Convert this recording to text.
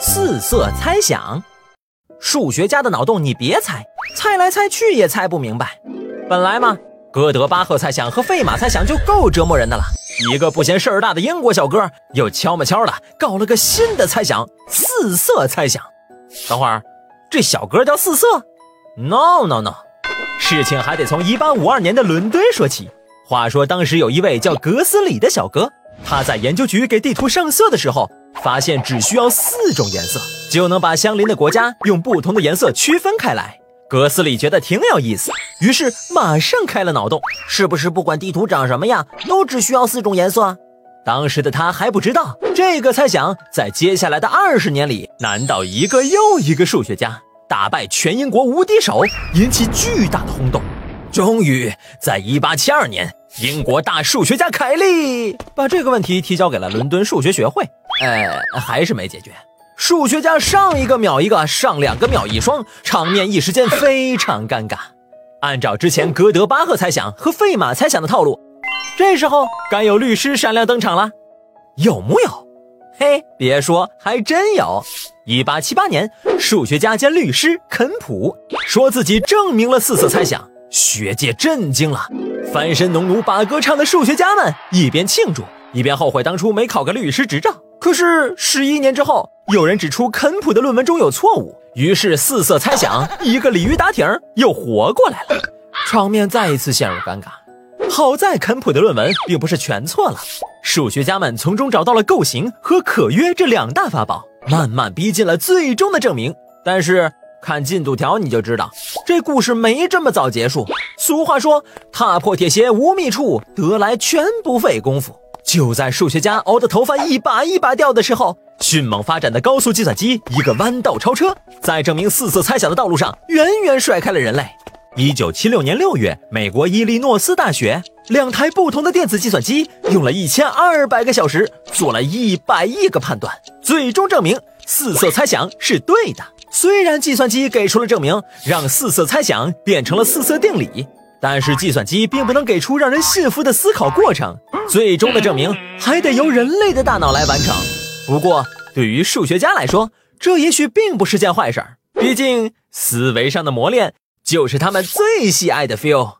四色猜想。数学家的脑洞你别猜，猜来猜去也猜不明白。本来嘛，哥德巴赫猜想和费马猜想就够折磨人的了。一个不嫌事儿大的英国小哥，又悄么悄的搞了个新的猜想——四色猜想。等会儿，这小哥叫四色？No No No，事情还得从1852年的伦敦说起。话说当时有一位叫格斯里的小哥，他在研究局给地图上色的时候，发现只需要四种颜色就能把相邻的国家用不同的颜色区分开来。格斯里觉得挺有意思，于是马上开了脑洞：是不是不管地图长什么样，都只需要四种颜色？当时的他还不知道，这个猜想在接下来的二十年里难倒一个又一个数学家，打败全英国无敌手，引起巨大的轰动。终于，在一八七二年，英国大数学家凯利把这个问题提交给了伦敦数学学会，呃，还是没解决。数学家上一个秒一个，上两个秒一双，场面一时间非常尴尬。按照之前哥德巴赫猜想和费马猜想的套路，这时候该有律师闪亮登场了，有木有？嘿，别说，还真有。一八七八年，数学家兼律师肯普说自己证明了四色猜想，学界震惊了，翻身农奴把歌唱的数学家们一边庆祝，一边后悔当初没考个律师执照。可是十一年之后，有人指出肯普的论文中有错误，于是四色猜想一个鲤鱼打挺又活过来了，场面再一次陷入尴尬。好在肯普的论文并不是全错了，数学家们从中找到了构型和可约这两大法宝，慢慢逼近了最终的证明。但是看进度条你就知道，这故事没这么早结束。俗话说，踏破铁鞋无觅处，得来全不费工夫。就在数学家熬得头发一把一把掉的时候，迅猛发展的高速计算机一个弯道超车，在证明四色猜想的道路上远远甩开了人类。一九七六年六月，美国伊利诺斯大学两台不同的电子计算机用了一千二百个小时，做了一百亿个判断，最终证明四色猜想是对的。虽然计算机给出了证明，让四色猜想变成了四色定理。但是计算机并不能给出让人信服的思考过程，最终的证明还得由人类的大脑来完成。不过，对于数学家来说，这也许并不是件坏事儿，毕竟思维上的磨练就是他们最喜爱的 feel。